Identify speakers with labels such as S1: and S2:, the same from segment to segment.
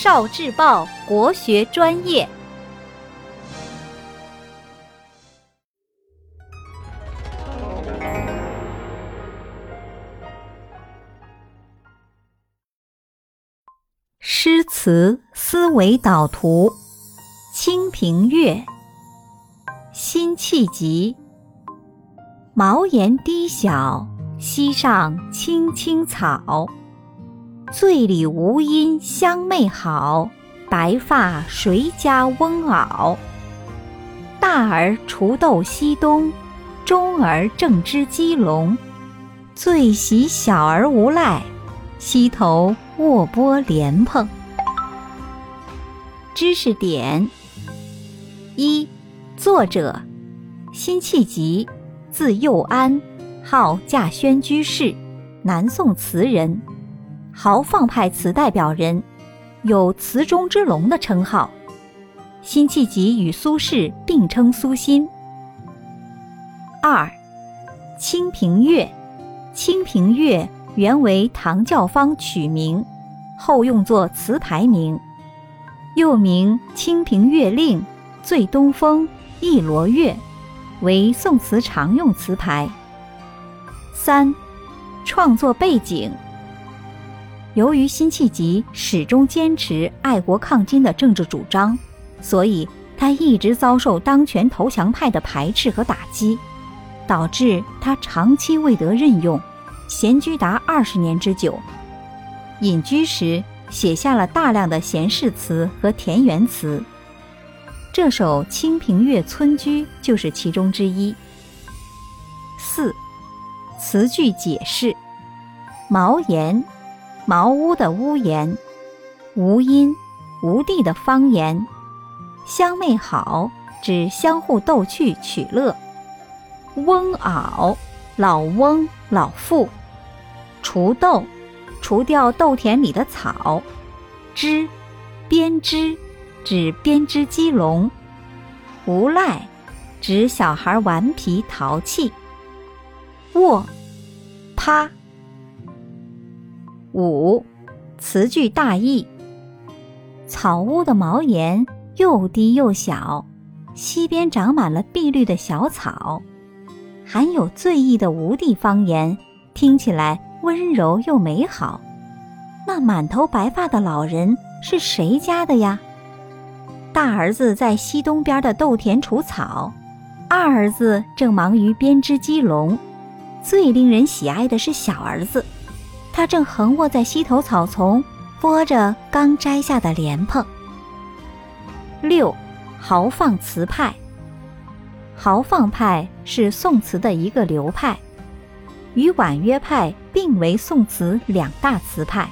S1: 少智报国学专业。诗词思维导图，《清平乐》辛弃疾。茅檐低小，溪上青青草。醉里吴音相媚好，白发谁家翁媪？大儿锄豆溪东，中儿正织鸡笼。最喜小儿无赖，溪头卧剥莲蓬。知识点：一、作者辛弃疾，字幼安，号稼轩居士，南宋词人。豪放派词代表人，有“词中之龙”的称号。辛弃疾与苏轼并称“苏辛”。二，《清平乐》，《清平乐》原为唐教坊曲名，后用作词牌名，又名《清平乐令》《醉东风》《忆罗月》，为宋词常用词牌。三，创作背景。由于辛弃疾始终坚持爱国抗金的政治主张，所以他一直遭受当权投降派的排斥和打击，导致他长期未得任用，闲居达二十年之久。隐居时写下了大量的闲适词和田园词，这首《清平乐·村居》就是其中之一。四，词句解释：茅檐。茅屋的屋檐，吴音，吴地的方言，相媚好指相互逗趣取乐，翁媪，老翁老妇，锄豆，除掉豆田里的草，织，编织，指编织鸡笼，无赖，指小孩顽皮淘气，卧，趴。五，词句大意。草屋的茅檐又低又小，溪边长满了碧绿的小草，含有醉意的吴地方言，听起来温柔又美好。那满头白发的老人是谁家的呀？大儿子在溪东边的豆田除草，二儿子正忙于编织鸡笼，最令人喜爱的是小儿子。他正横卧在溪头草丛，剥着刚摘下的莲蓬。六，豪放词派。豪放派是宋词的一个流派，与婉约派并为宋词两大词派。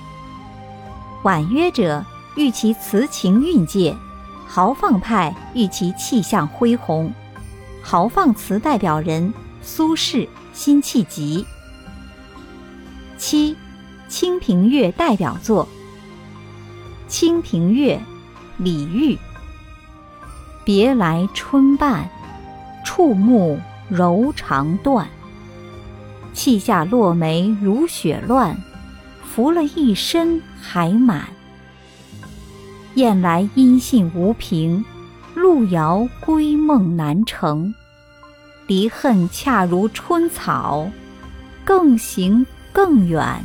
S1: 婉约者欲其词情韵界，豪放派欲其气象恢宏。豪放词代表人：苏轼、辛弃疾。七。《清平乐》代表作《清平乐》，李煜。别来春半，触目柔肠断。泣下落梅如雪乱，拂了一身还满。雁来音信无凭，路遥归梦难成。离恨恰如春草，更行更远。